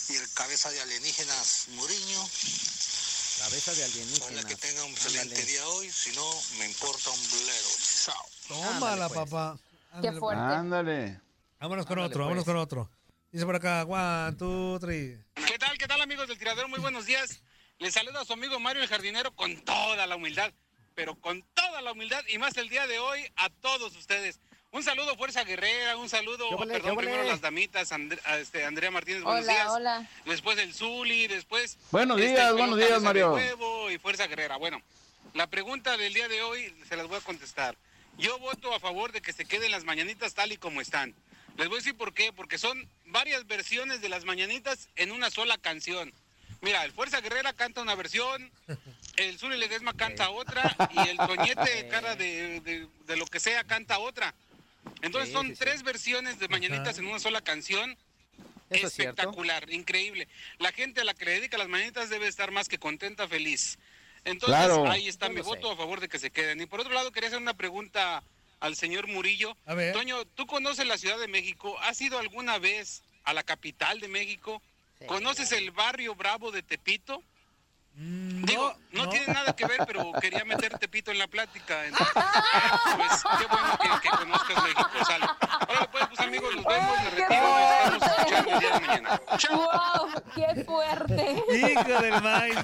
Y el cabeza de alienígenas Muriño. Cabeza de alienígena. Ojalá que tenga un excelente día hoy, si no, me importa un bledo. Chao. Tómala, papá. Ándale, fuerte. Ándale. Vámonos con Ándale, otro, vámonos pues. con otro. Dice por acá, one, two, three. ¿Qué tal, qué tal amigos del tiradero? Muy buenos días. Les saluda a su amigo Mario el jardinero con toda la humildad, pero con toda la humildad y más el día de hoy a todos ustedes. Un saludo Fuerza Guerrera, un saludo, ¿Qué ole, perdón, primero las damitas, a este, Andrea Martínez, buenos Hola, días. hola. Después el Zuli, después... Buenos este, días, buenos días, Mario. huevo y Fuerza Guerrera. Bueno, la pregunta del día de hoy se las voy a contestar. Yo voto a favor de que se queden las mañanitas tal y como están. Les voy a decir por qué, porque son varias versiones de las mañanitas en una sola canción. Mira, el Fuerza Guerrera canta una versión, el Zuli Ledesma canta otra y el Toñete, cara de, de- de lo que sea, canta otra. Entonces Sí, son sí, sí. tres versiones de mañanitas Ajá. en una sola canción. Eso es. Espectacular, increíble. La gente a la que le dedica las mañanitas debe estar más que contenta, feliz. Entonces, Claro. ahí está Yo mi voto a favor de que se queden. Y por otro lado, quería hacer una pregunta al señor Murillo. A ver. Toño, ¿tú conoces la Ciudad de México? ¿Has ido alguna vez a la capital de México? ¿Conoces el barrio Bravo de Tepito? Digo, no, no. tiene nada que ver, pero quería meter Tepito en la plática. Entonces, pues qué bueno que, que conozcas México, sale. Ahora pues, pues amigos, nos vemos, me retiro, nos estamos escuchando el día de mañana. Chao. ¡Wow! ¡Qué fuerte! Hijo del maíz.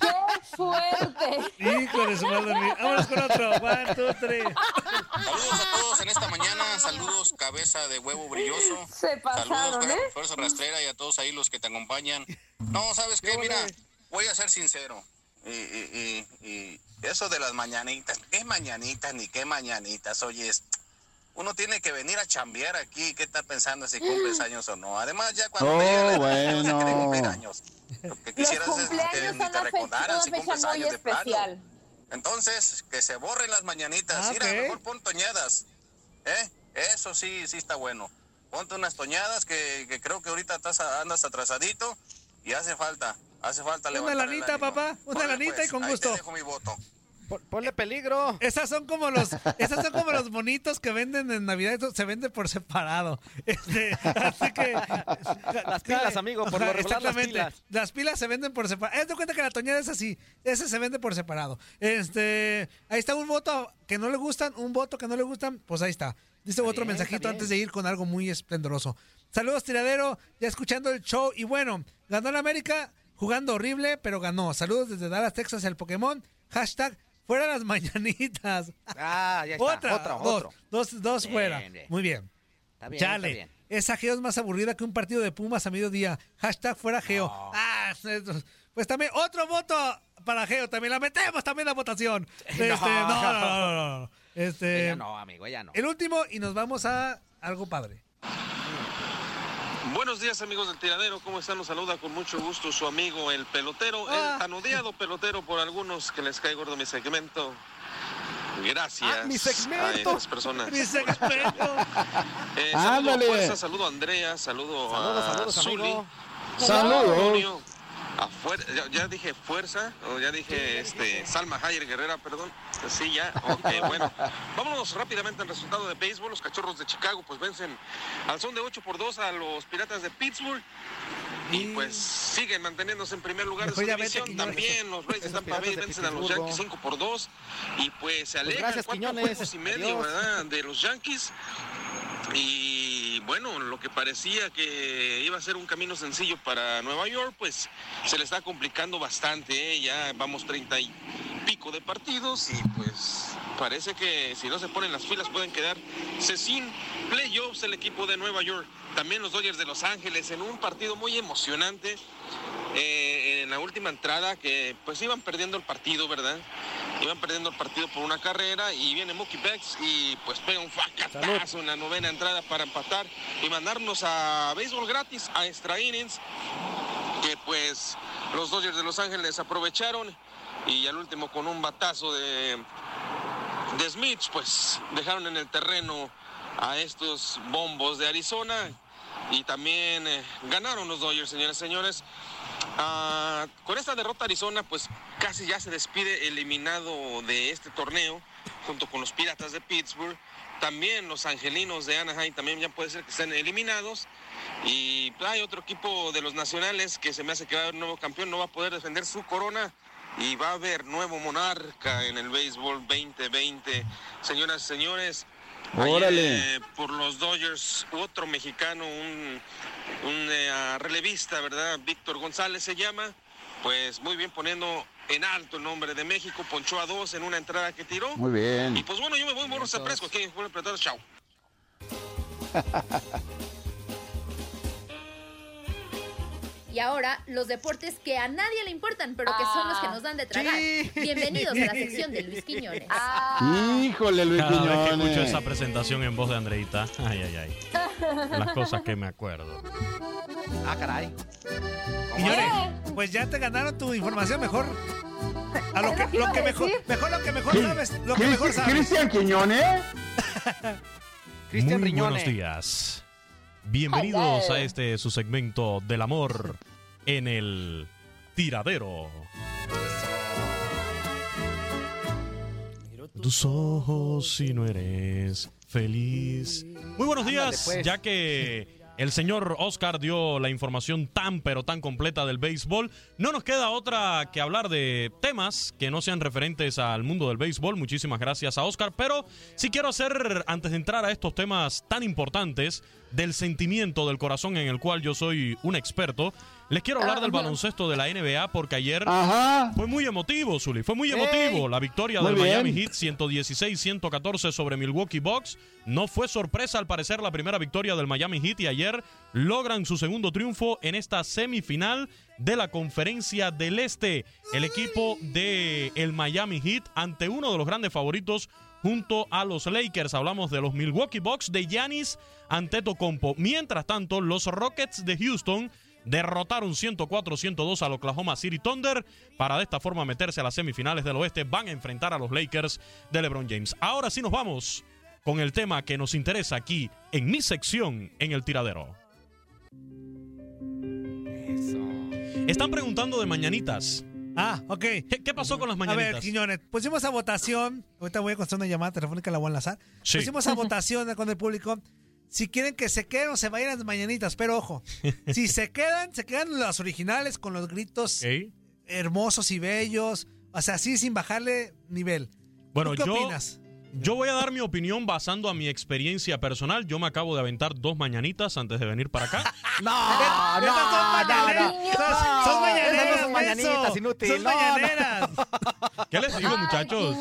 ¡Qué fuerte! Hijo de su madre. mía. Vámonos con otro. One, two, three. Saludos a todos en esta mañana. Saludos, cabeza de huevo brilloso. Se pasaron, Saludos, ¿eh? Fuer- Fuerza Rastrera y a todos ahí los que te acompañan. No, ¿sabes qué? Mira, voy a ser sincero. Y, y- y- y eso de las mañanitas, ¿qué mañanitas ni qué mañanitas? Oye, uno tiene que venir a chambear aquí. ¿Qué está pensando si cumples años o no? Además, ya cuando Oh, te bueno. cumplir años. Lo que quisieras es que cumpleaños ni te recordaran si cumples años de plano. Entonces, que se borren las mañanitas. Ah, Mira, ok. mejor pon toñadas. ¿eh? Eso sí, sí está bueno. Ponte unas toñadas que, que creo que ahorita estás, andas atrasadito y hace falta, hace falta Una lanita, papá. Una lanita y pues, con ahí gusto. te dejo mi voto. Ponle peligro. Esas son como los, esas son como los bonitos que venden en Navidad. Eso se vende por separado. Este, así que Las pilas, amigo, por lo las exactamente. pilas. Las pilas se venden por separado. Haz de cuenta que la toñada es así. Ese se vende por separado. Este, ahí está un voto que no le gustan, un voto que no le gustan, pues ahí está. Dice otro bien, mensajito antes de ir con algo muy esplendoroso. Saludos, tiradero. Ya escuchando el show. Y bueno, ganó la América jugando horrible, pero ganó. Saludos desde Dallas, Texas, el Pokémon. Hashtag fuera las mañanitas. Ah, ya está. Otra, Otro, dos, otro. dos, dos Bien, fuera. bien. Muy bien. Está bien, Chale. está bien. Esa geo es más aburrida que un partido de Pumas a mediodía. Hashtag fuera geo. Ah, pues también otro voto para geo. También la metemos también la votación. Este, no, no, no, no, no. Este, Ella no, amigo, ella no. El último y nos vamos a algo padre. Buenos días amigos del tiradero, ¿cómo están? Nos saluda con mucho gusto su amigo el pelotero, Ah. el tan odiado pelotero por algunos que les cae gordo mi segmento. Gracias Ah, mi a segmento. esas personas. Mi segmento. Eh, saludo a Ándale. Fuerza, saludo a Andrea, saludo Saludos, a saludos, Zuli. Saludos. A Fuer- ya, ya dije fuerza, o ya dije este Salma Hayek Guerrera, perdón. Sí, ya. Ok, bueno. Vámonos rápidamente al resultado de béisbol. Los cachorros de Chicago pues vencen al son de 8 por 2 a los piratas de Pittsburgh. Y pues siguen manteniéndose en primer lugar de su división. También los Rays de Tampa Bay vencen a los. Yankees 5 por 2 y pues se alejan gracias, cuatro Quiñones. juegos y medio, Adiós. ¿verdad? De los Yankees. Y bueno, lo que parecía que iba a ser un camino sencillo para Nueva York, pues se le está complicando bastante. ¿eh? Ya vamos treinta y pico de partidos y pues parece que si no se ponen las filas pueden quedarse sin playoffs el equipo de Nueva York. También los Dodgers de Los Ángeles en un partido muy emocionante. eh, en la última entrada que pues iban perdiendo el partido, ¿verdad? Iban perdiendo el partido por una carrera y viene Mookie y pues pega un facatazo en la novena entrada para empatar y mandarnos a béisbol gratis a extra innings que pues los Dodgers de Los Ángeles aprovecharon y al último con un batazo de, de Smith pues dejaron en el terreno a estos bombos de Arizona y también eh, ganaron los Dodgers, señores y señores. Ah, con esta derrota Arizona pues casi ya se despide eliminado de este torneo junto con los Piratas de Pittsburgh. También los Angelinos de Anaheim también ya puede ser que estén eliminados. Y hay otro equipo de los nacionales que se me hace que va a haber nuevo campeón, no va a poder defender su corona. Y va a haber nuevo monarca en el béisbol 2020. Señoras y señores, Órale. eh, por los Dodgers, otro mexicano, un, un, eh, relevista, ¿verdad? Víctor González se llama. Pues muy bien poniendo en alto el nombre de México. Ponchó a dos en una entrada que tiró. Muy bien. Y pues bueno, yo me voy, morros a fresco aquí. Bueno, apretado, chao. Y ahora, los deportes que a nadie le importan, pero que son los que nos dan de tragar. Bienvenidos a la sección de Luis Quiñones. Híjole, Luis Cada vez que Quiñones. escucho esa presentación en voz de Andreita, ay, ay, ay. Las cosas que me acuerdo. Ah, caray. Señores, pues ya te ganaron tu información mejor. A lo que, lo que mejor, mejor lo que mejor ¿Qui- sabes, lo que mejor sabes. Cristian Quiñones. Cristian Muy Riñone. buenos días. Bienvenidos Hello. a este su segmento del amor en el tiradero. Tus ojos si no eres feliz. Muy buenos días, pues. ya que el señor Oscar dio la información tan pero tan completa del béisbol, no nos queda otra que hablar de temas que no sean referentes al mundo del béisbol. Muchísimas gracias a Oscar, pero sí quiero hacer, antes de entrar a estos temas tan importantes, del sentimiento del corazón en el cual yo soy un experto, les quiero hablar del Ajá. baloncesto de la NBA porque ayer Ajá. fue muy emotivo, Zuli. Fue muy Ey. emotivo la victoria Muy del bien. Miami Heat 116-114 sobre Milwaukee Bucks. No fue sorpresa al parecer la primera victoria del Miami Heat y ayer logran su segundo triunfo en esta semifinal de la Conferencia del Este. El equipo de el Miami Heat ante uno de los grandes favoritos junto a los Lakers. Hablamos de los Milwaukee Bucks de Giannis Antetokounmpo. Mientras tanto, los Rockets de Houston derrotaron 104-102 al Oklahoma City Thunder para de esta forma meterse a las semifinales del oeste. Van a enfrentar a los Lakers de LeBron James. Ahora sí nos vamos con el tema que nos interesa aquí en mi sección en el tiradero. Están preguntando de mañanitas. Ah, ok. ¿Qué, qué pasó con las A mañanitas? ver, Quiñones, pusimos a votación. Ahorita voy a contestar una llamada telefónica, la voy a enlazar. Sí. Pusimos a votación con el público. Si quieren que se queden o se vayan las mañanitas, pero ojo, si se quedan, se quedan las originales con los gritos hermosos y bellos. O sea, así sin bajarle nivel. Bueno, ¿Tú qué yo, opinas? Yo voy a dar mi opinión basando a mi experiencia personal. Yo me acabo de aventar dos mañanitas antes de venir para acá. No, no, son no, mañaneras. no. Son- mañaneras, son mañanitas, inútil. Son No, no. mañaneras. ¿Qué les digo, muchachos?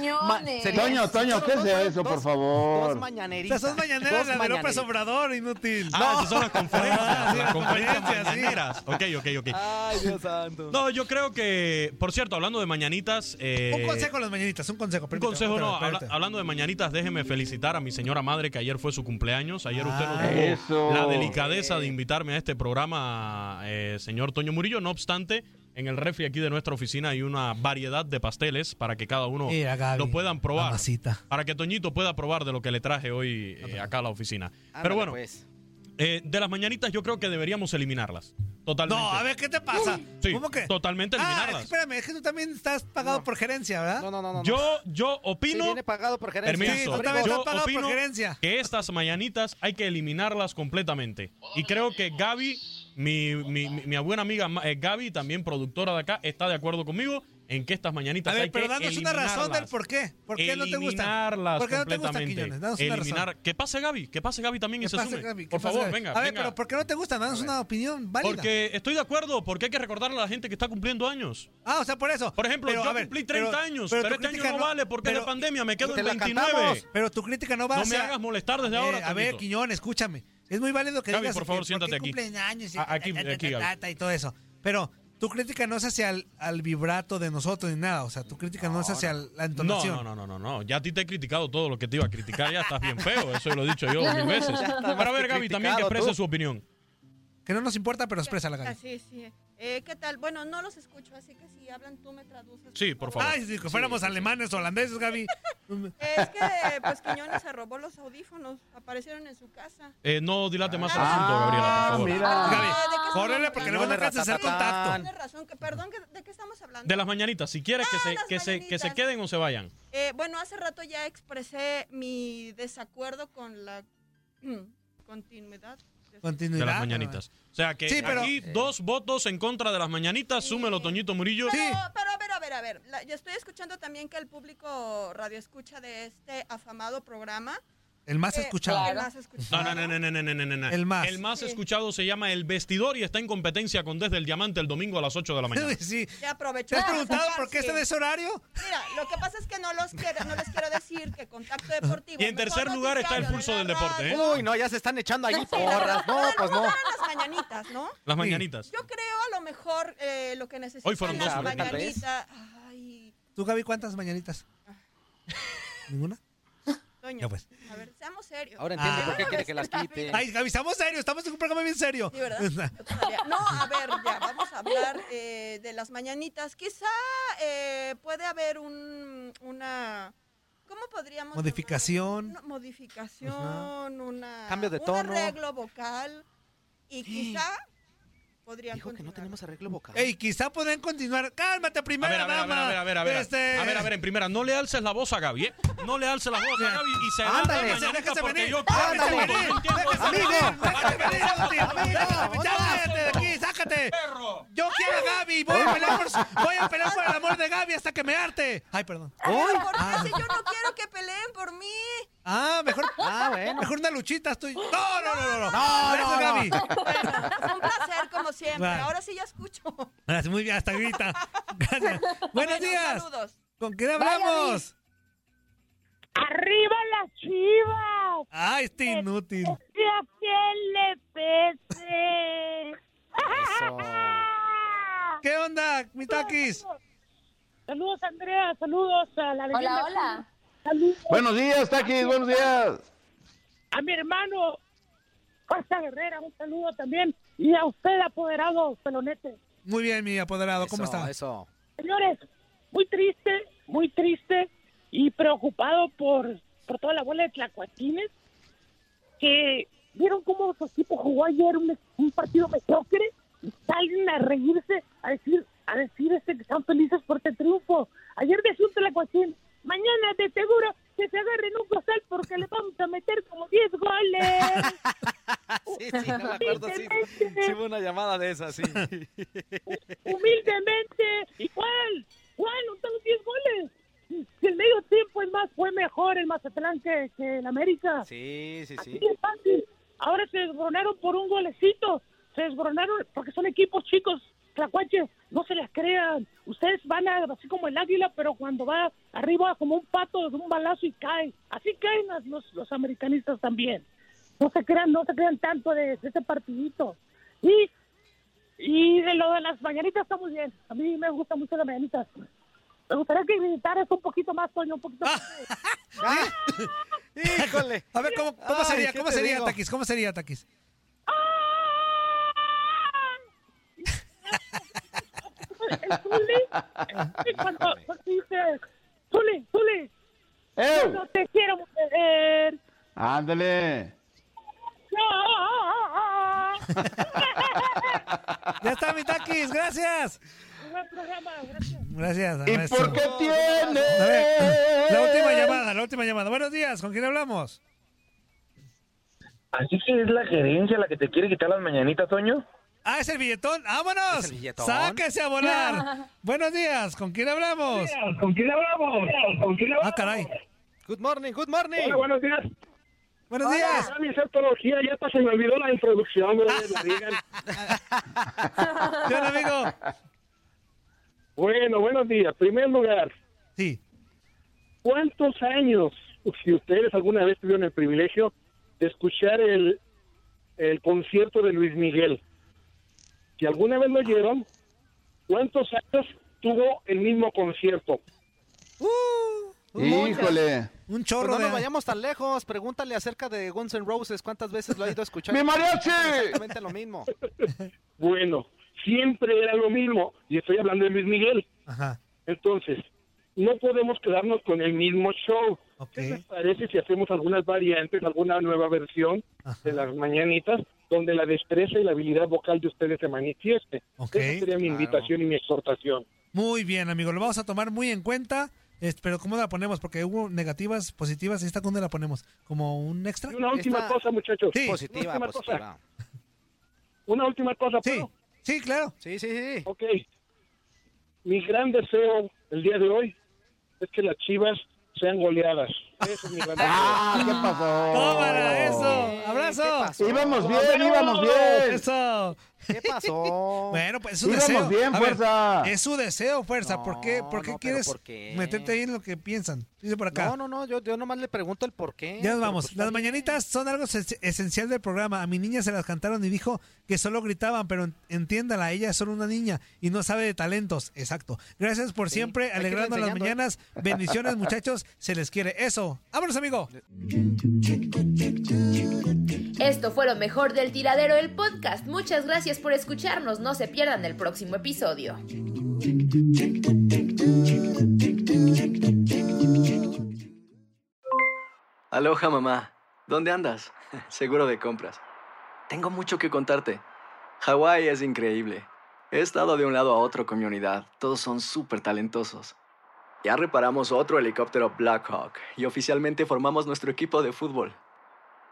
Toño, Toño, ¿qué es eso, por favor? Dos mañaneritas. Son mañaneras Dos de López. Obrador, inútil. Ah, esas son las conferencias. Ah, las conferencias mañaneras. Ok, ok, ok. Ay, Dios santo. No, yo creo que, por cierto, hablando de mañanitas. eh, Un consejo a las mañanitas, un consejo. Un consejo, no. hablando de mañanitas, déjeme felicitar a mi señora madre que ayer fue su cumpleaños. Ayer usted no Ah, tuvo eso. la delicadeza de invitarme a este programa, eh, señor Toño Murillo. No obstante, en el refri aquí de nuestra oficina hay una variedad de pasteles para que cada uno Mira, Gaby, lo puedan probar. Para que Toñito pueda probar de lo que le traje hoy eh, acá a la oficina. Pero bueno, pues. eh, de las mañanitas yo creo que deberíamos eliminarlas. Totalmente. No, a ver, ¿qué te pasa? Sí, ¿Cómo que? totalmente Ah, eliminarlas. espérame, es que tú también estás pagado por gerencia, ¿verdad? No, no, no, no. Yo, yo Sí, opino. viene pagado por gerencia. Sí, Permiso. tú también Yo estás pagado por opino gerencia. que estas mañanitas hay que eliminarlas completamente. Y creo que Gaby, mi, mi, mi- mi buena amiga eh, Gaby, también productora de acá, está de acuerdo conmigo en que estas mañanitas A ver, hay pero que danos una razón del por qué. ¿Por qué no te gusta? ¿Por qué no te gusta, completamente. Quiñones? Danos una Eliminar. razón. Que pase Gaby, que pase Gaby también y ¿Qué se Por favor, venga, A ver, venga. pero ¿por qué no te gusta? Danos una opinión válida. Porque estoy de acuerdo, porque hay que recordarle a la gente que está cumpliendo años. Ah, o sea, por eso. Por ejemplo, Pero, yo a ver, cumplí 30 pero- años, pero pero, este año no, vale porque es de pandemia, me quedo en la 29. cantamos, Pero tu crítica no va No hacia... me hagas molestar desde ahora, Eh, a ver. Quiñón, escúchame. Es muy válido que Gaby, digas por favor, que siéntate aquí. cumplen años y, aquí, aquí, y todo eso. Pero tu crítica no es hacia el al vibrato de nosotros ni nada. O sea, tu crítica no, es hacia la entonación. no, no, no, no, no. Ya a ti te he criticado todo lo que te iba a criticar. Ya estás bien feo. Eso lo he dicho yo mil veces. Para más ver, Gaby, también que exprese tú. su opinión. Que no nos importa, pero expresa la Ah, Gaby. sí, sí. Eh, ¿Qué tal? Bueno, no los escucho, así que si hablan tú me traduces. Sí, por favor. Ay, si fuéramos alemanes o holandeses, Gaby. Es que, pues, Quiñones se robó los audífonos. Aparecieron en su casa. Eh, no dilate más el Ah, asunto, Gabriela, por favor. Gaby, Ah, ¿de qué estamos córrele porque no alcanzas a hacer contacto. Tienes razón. Que, perdón, ¿de qué estamos hablando? De las mañanitas, si quieres que, se, que, se, que se queden o se vayan. Eh, bueno, hace rato ya expresé mi desacuerdo con la continuidad. Continuidad. De las mañanitas. O sea que Sí, pero- aquí dos votos en contra de las mañanitas. Súmelo, Toñito Murillo. Pero, pero a ver, a ver, a ver. La- yo estoy escuchando también que el público radio escucha de este afamado programa. El más escuchado. Claro. El más escuchado. No, no, no, no, no, no, no, no. El más. El más escuchado se llama El Vestidor y está en competencia con Desde el Diamante el domingo a las 8 de la mañana. Sí, sí. aprovechó. ¿Te has preguntado por qué sí. está de ese horario? Mira, lo que pasa es que no, los quiero, no les quiero decir que Contacto Deportivo... Y en tercer lugar está El Pulso del Deporte. ¿eh? Uy, no, ya se están echando ahí porras. No, pues no. las mañanitas, ¿no? Las mañanitas. Yo creo a lo mejor eh, lo que necesitan Hoy fueron dos ¿eh? las mañanitas. Ay. ¿Tú, Gaby, cuántas mañanitas? Ah. ¿Ninguna? Toño, Ya pues. a ver, seamos serios. Ahora entiendo Ah. por qué quiere que las quite. Ay, Gaby, estamos serios. Estamos en un programa bien serio. Sí, ¿verdad? No, a ver, ya, vamos a hablar eh, de las mañanitas. Quizá eh, puede haber un, una... ¿Cómo podríamos Modificación. Una modificación, una, Cambio de un tono. arreglo vocal y quizá podrían Dijo que no tenemos arreglo vocal. Ey, quizá pueden continuar. Cálmate, primera a ver, a ver, dama. a ver, a ver, a ver. Este- A ver, a ver, en primera, no le alces la voz a Gaby, ¿eh? No le alces la voz a Gaby y se va Ándale. Déjese venir. yo venir. tiempo Déjese venir. Amigo, aquí, sácate. Yo quiero a Gaby. Voy a pelear por, voy a pelear por el amor de Gaby hasta que me arte. Ay, perdón. ¿por qué Ah. si yo no quiero que peleen por mí? Ah, mejor. Ah, bueno. Mejor una luchita. Estoy. No, no, no, no. no. No, Gracias, no, no. Gaby. Bueno, fue un placer como siempre. Vale. Ahora sí ya escucho. Gracias, muy bien, hasta grita. Gracias. Buenos Bueno, días. Saludos. ¿Con quién hablamos? ¡Arriba las chivas! Ay, este inútil. ¡Que a quien le pese! ¿Qué onda, mi taquis? Saludos, Andrea. Saludos a la Hola, leyenda. hola. Saludos Buenos días, Taquis, buenos días. a mi hermano Costa Guerrera. Un saludo también. Y a usted, apoderado pelonete. Muy bien, mi apoderado. ¿Cómo Eso, está? Eso. Señores, muy triste, muy triste y preocupado por por toda la bola de tlacuatines que vieron cómo su equipo jugó ayer un, un partido mediocre y salen a reírse, a decir, a decir este que están felices por este triunfo. Ayer decía un tlacuatín, mañana de seguro que se agarren un costal porque le vamos a meter como 10 goles. Sí, sí, no me acuerdo, sí. Sí, hubo una llamada de esa, sí. humildemente. ¿Y cuál? ¿Cuál? Tengo 10 goles. Si el medio tiempo es más, fue mejor el Mazatlán que, que el América. Sí, sí, sí. Así es fácil. Ahora se desboronaron por un golecito. Se desboronaron porque son equipos chicos. Tlacuaches, no se las crean. Ustedes van a, así como el águila, pero cuando va arriba como un pato de un balazo y cae. Así caen los, los americanistas también. No se crean, no se crean tanto de, de ese partidito. Y, y de lo de las mañanitas está muy bien. A mí me gusta mucho las mañanitas. Me gustaría que gritaras un poquito más, Toño, un poquito más. Híjole. A ver, ¿cómo, cómo Ay, sería? ¿qué ¿Cómo sería, digo? Taquis? ¿Cómo sería, Taquis? y cuando, cuando dice, Zuli, Zuli, ¡Ew! no te quiero mujer. Ándale. Ya está, mi Taquis, gracias. Buen programa, gracias. Gracias. ¿Y maestro. por qué tiene? La última llamada, la última llamada. Buenos días, ¿con quién hablamos? Así que es la gerencia la que te quiere quitar las mañanitas, Toño. Ah, es el billetón. ¡Vámonos! ¿Es el billetón? ¡Sáquese a volar! Buenos días, ¿con quién hablamos? ¿Con quién hablamos? ¿Con quién hablamos? Ah, caray. Good morning, good morning. Hola, buenos días. Buenos Hola, días. Mi septología, ya hasta se me olvidó la introducción, la digan. ¿Qué onda, amigo? Bueno, buenos días. Primer lugar. Sí. ¿Cuántos años, si ustedes alguna vez tuvieron el privilegio de escuchar el, el concierto de Luis Miguel? Si alguna vez lo oyeron, ¿cuántos años tuvo el mismo concierto? Híjole. Un Pues chorro no de... nos vayamos tan lejos. Pregúntale acerca de Guns N' Roses. ¿Cuántas veces lo ha ido a escuchar? ¡Mi mariachi! Exactamente lo mismo. Bueno, siempre era lo mismo. Y estoy hablando de Luis Miguel. Ajá. Entonces, no podemos quedarnos con el mismo show. ¿Qué les parece si hacemos algunas variantes, alguna nueva versión de las mañanitas, donde la destreza y la habilidad vocal de ustedes se manifieste? Ok. Esa sería mi invitación y mi exhortación. Muy bien, amigo, lo vamos a tomar muy en cuenta. Pero ¿cómo la ponemos? Porque hubo negativas, positivas. ¿Esta dónde la ponemos? ¿Como un extra? Una última cosa, muchachos. Sí. Positiva, Una última positiva. cosa. Una última cosa, ¿puedo? Sí, claro. Sí, sí, sí. Ok. Mi gran deseo el día de hoy es que las chivas sean goleadas. Ese es mi gran deseo. Ah, ¿qué pasó? ¡Tómala, eso! ¡Abrazo! Íbamos bien, íbamos bien. ¡Eso! ¿Qué pasó? Bueno, pues es su Íbamos deseo. bien, A ver, fuerza. es su deseo, fuerza. ¿Por qué, por qué no, pero quieres ¿por qué? meterte ahí en lo que piensan? Dice por acá. No, no, no. Yo, yo nomás le pregunto el por qué. Ya nos vamos. pues Las mañanitas son algo es- esencial del programa. A mi niña se las cantaron y dijo que solo gritaban, pero en- entiéndala, ella es solo una niña y no sabe de talentos. Exacto. Gracias por siempre hay que irle alegrando las enseñando, ¿eh? mañanas. Bendiciones, muchachos. Se les quiere. Eso. Vámonos, amigo. Esto fue lo mejor del tiradero del podcast. Muchas gracias por escucharnos. No se pierdan el próximo episodio. Aloha mamá, ¿dónde andas? Seguro de compras. Tengo mucho que contarte. Hawái es increíble. He estado de un lado a otro con mi unidad. Todos son súper talentosos. Ya reparamos otro helicóptero Blackhawk y oficialmente formamos nuestro equipo de fútbol.